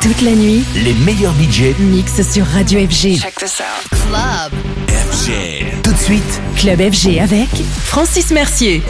Toute la nuit, les meilleurs budgets mixent sur Radio FG. Check this out. Club FG. Tout de suite, Club FG avec Francis Mercier.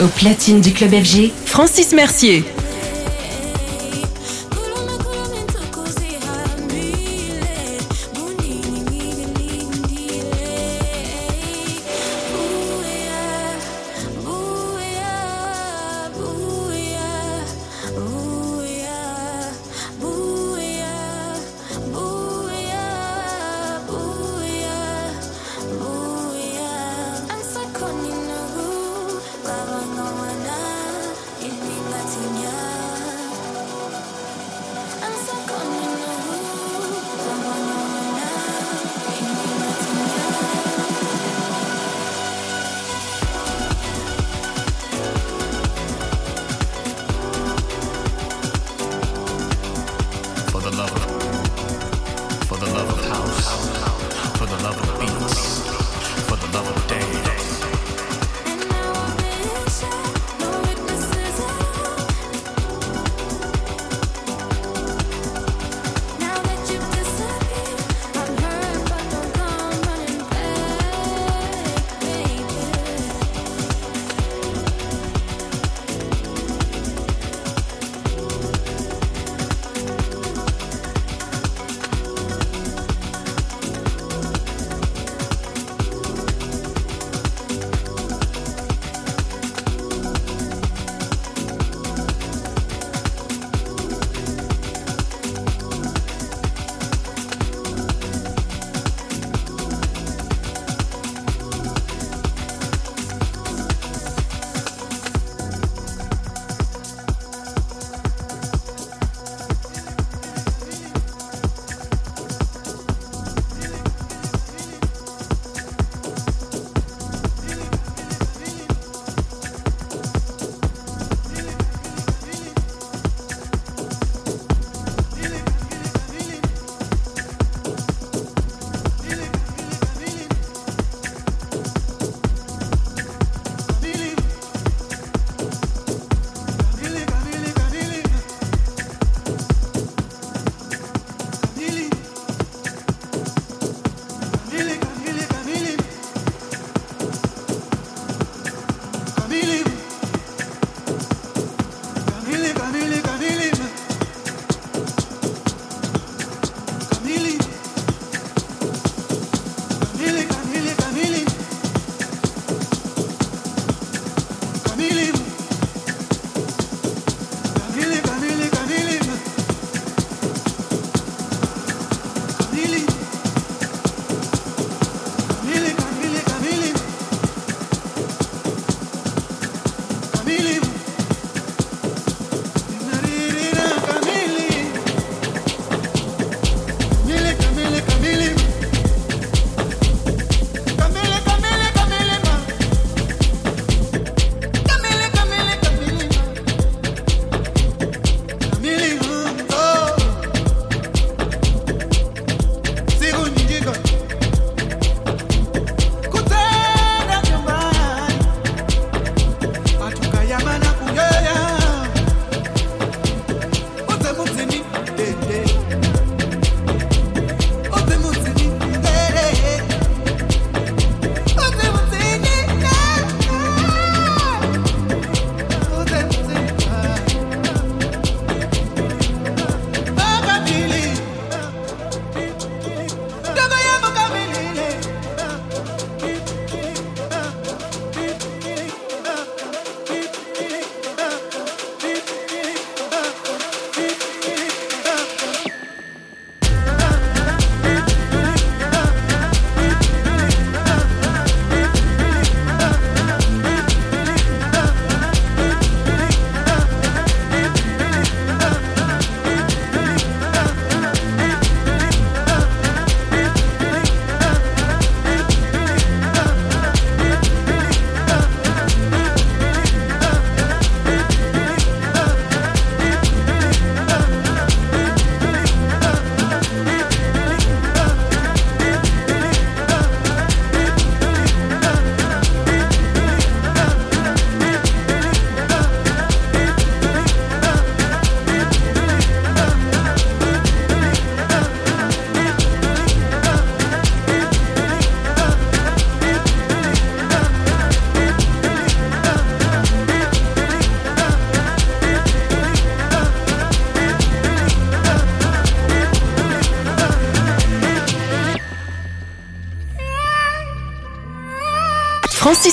Au platine du club FG, Francis Mercier.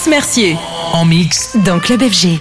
Mercier. En mix. Dans Club FG.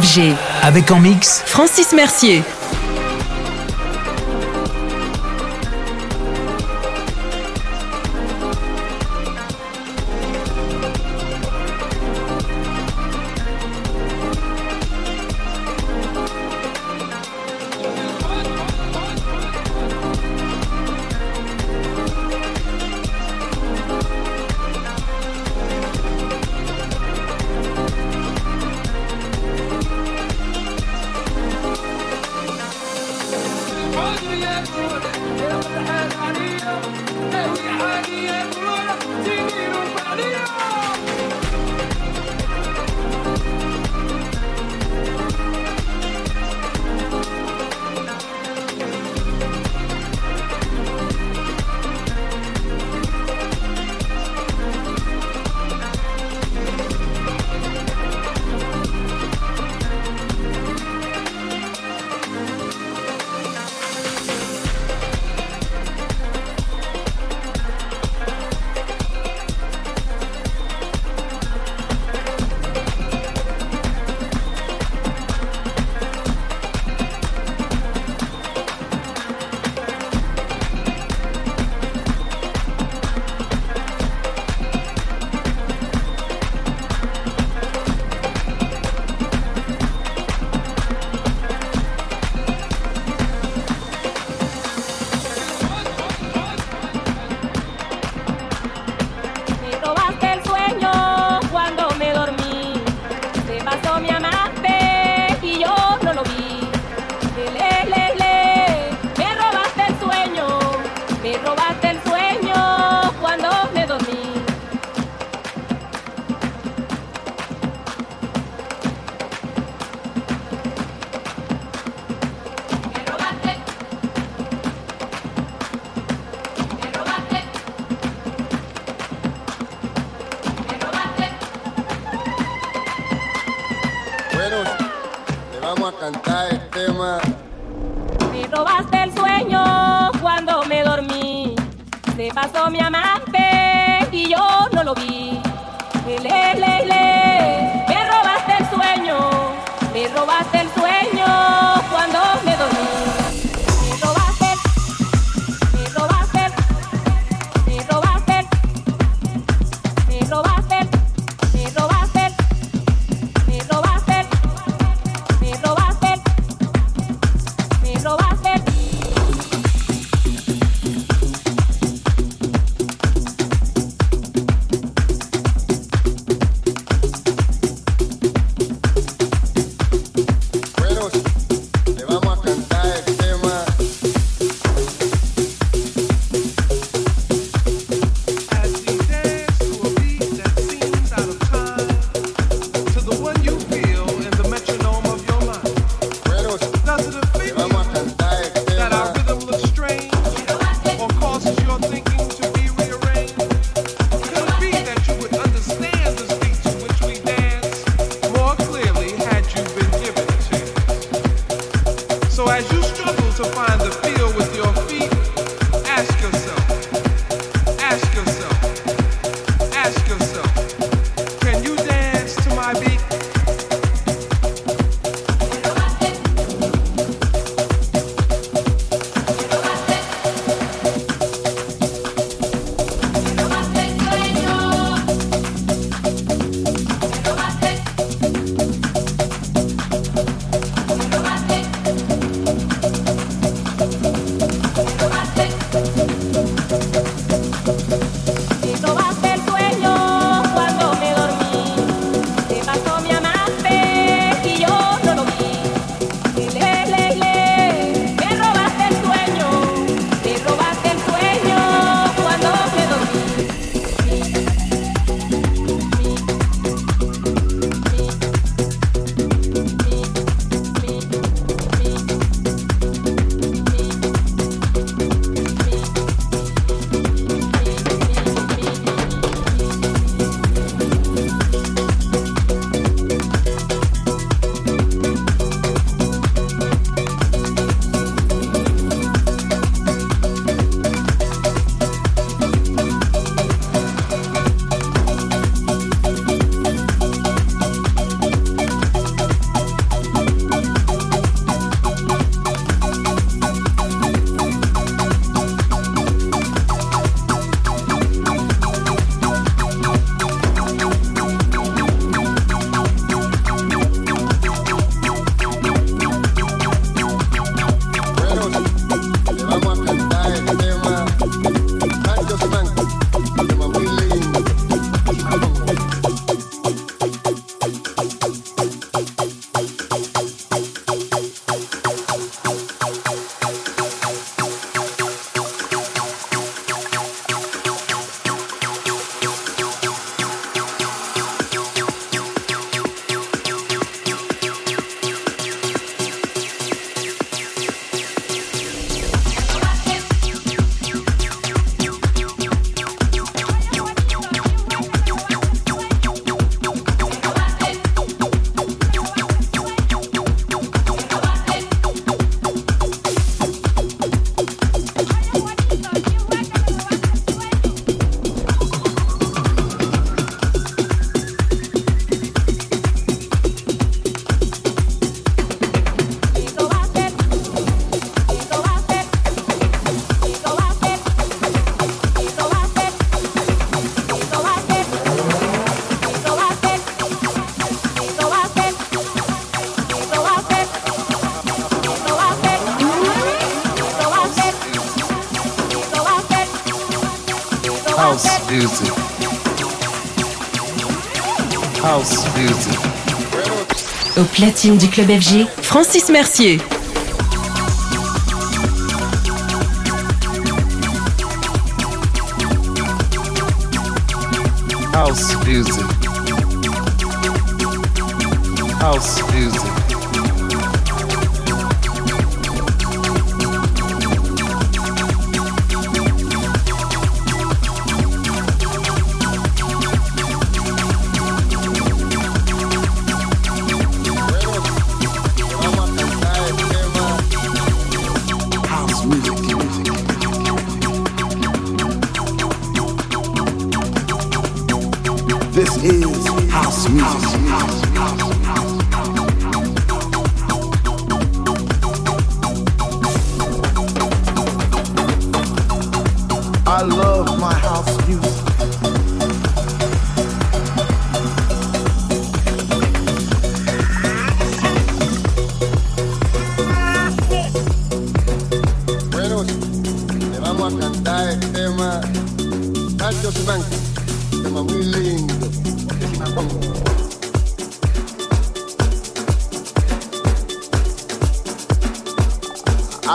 FG. Avec en mix Francis Mercier. Me robaste el sueño cuando me dormí. Se pasó mi amante y yo no lo vi. platine du club FG, Francis Mercier. I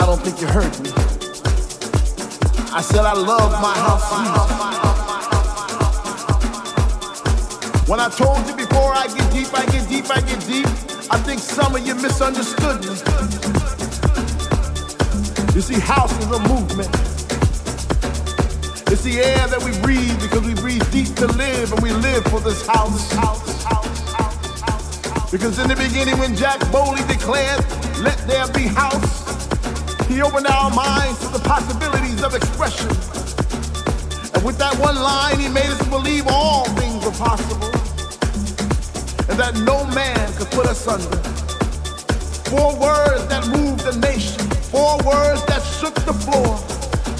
don't think you heard me. I said I love my house. When I told you before I get deep, I get deep, I get deep, I think some of you misunderstood me. You see, house is a movement. It's the air that we breathe because we breathe deep to live and we live for this house. because in the beginning, when Jack boldly declared, Let there be house, he opened our minds to the possibilities of expression. And with that one line, he made us believe all things are possible and that no man could put us under. Four words that moved the nation, four words that shook the floor.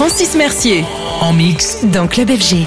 Francis Mercier En mix. dans Club FG.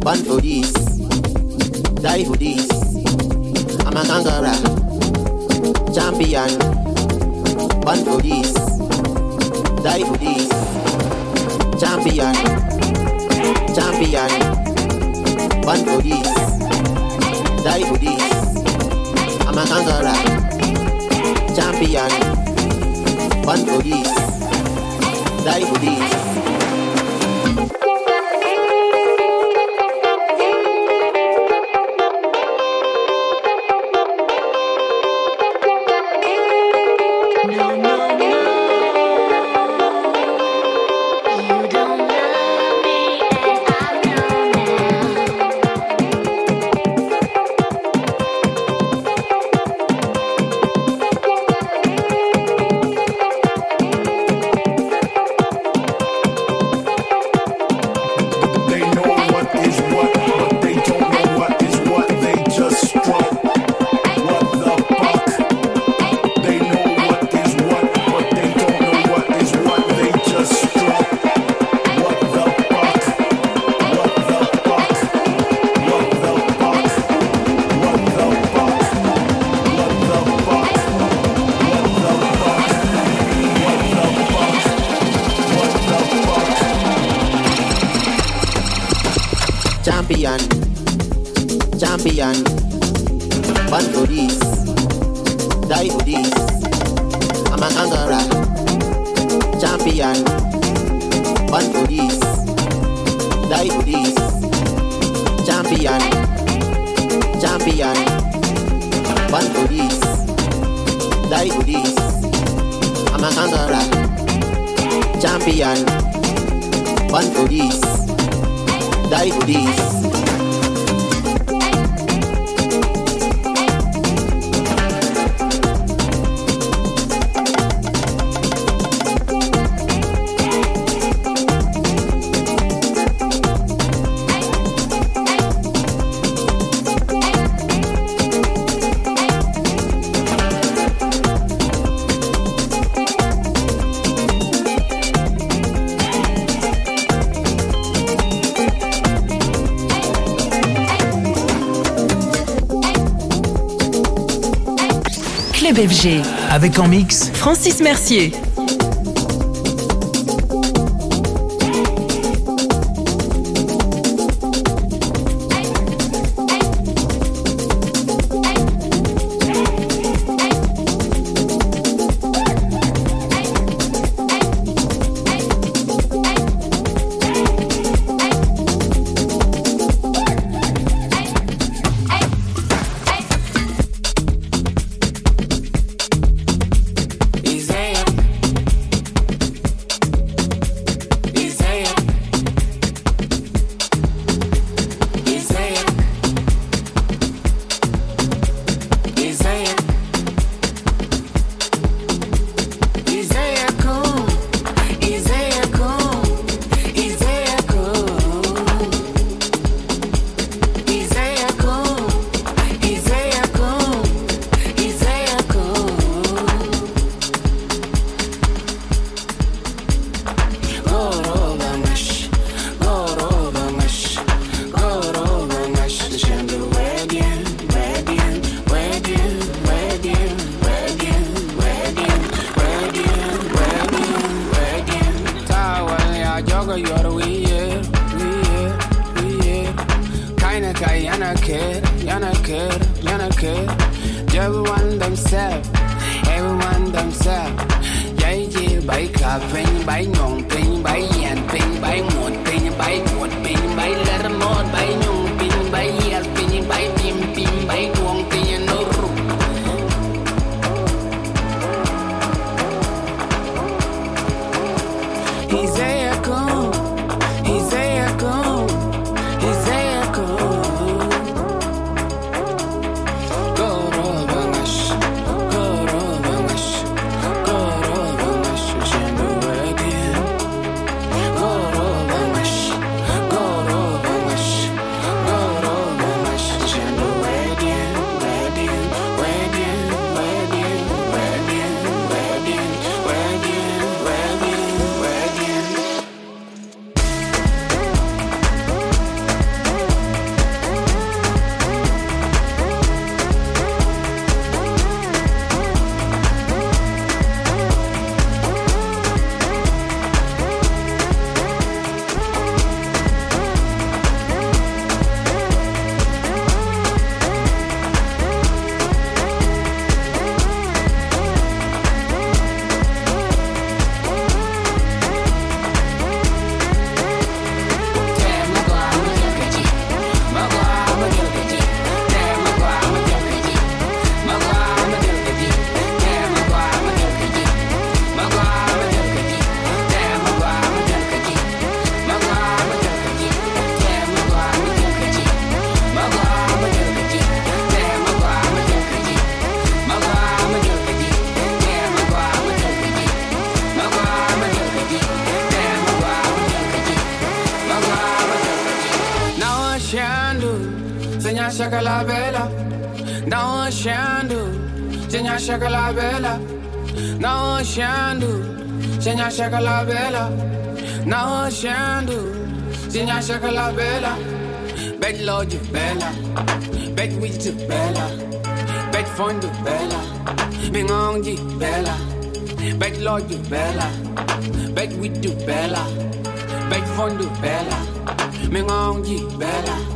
Born for this, die for this. I'm a conqueror, champion. Born for this, die for this. Champion, champion. Born for this, die for this. I'm a conqueror, champion. Born for this, die for this. I'm a hungerer, champion, born for this, die for this. Avec en mix Francis Mercier. c'è la bella, no scendu, segna c'è la bella, no scendu, segna c'è la bella, bet lodge bella, bed witch bella, bet fondo bella, mingongi bella, bet lodge bella, bed witch bella, bet fondo bella, mingongi bella.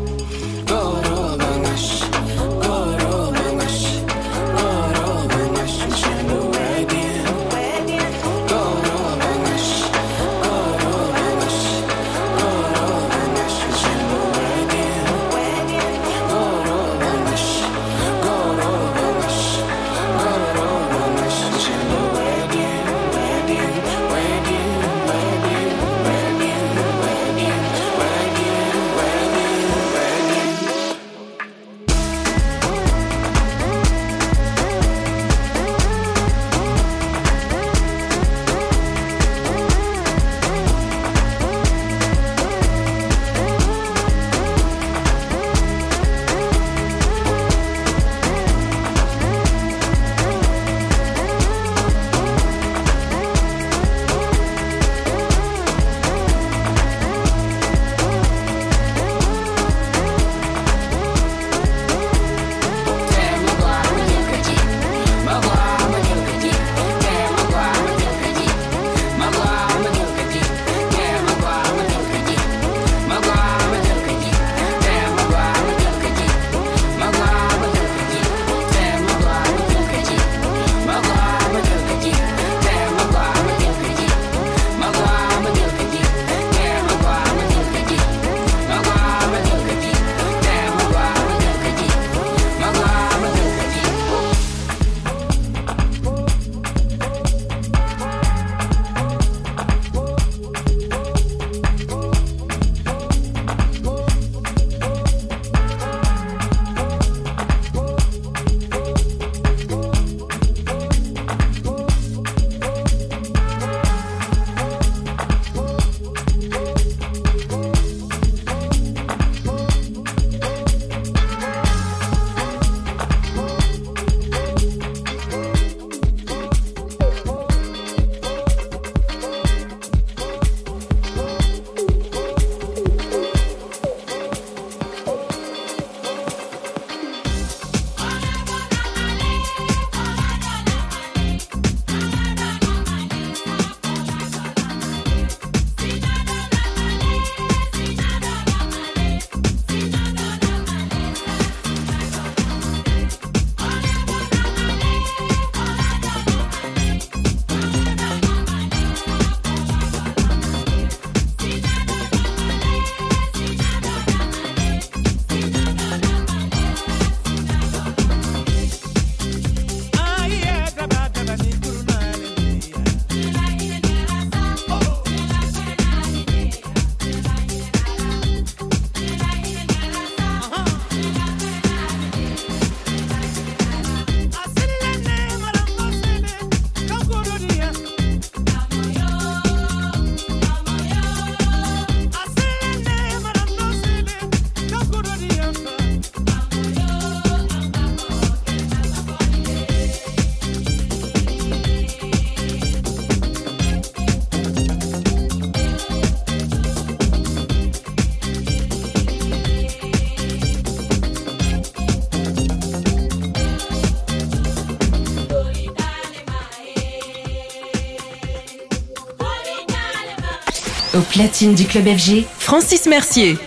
Platine du club FG, Francis Mercier.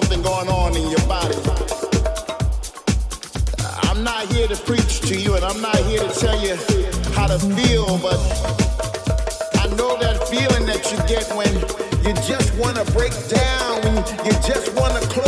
Something going on in your body. I'm not here to preach to you and I'm not here to tell you how to feel, but I know that feeling that you get when you just want to break down, when you just want to close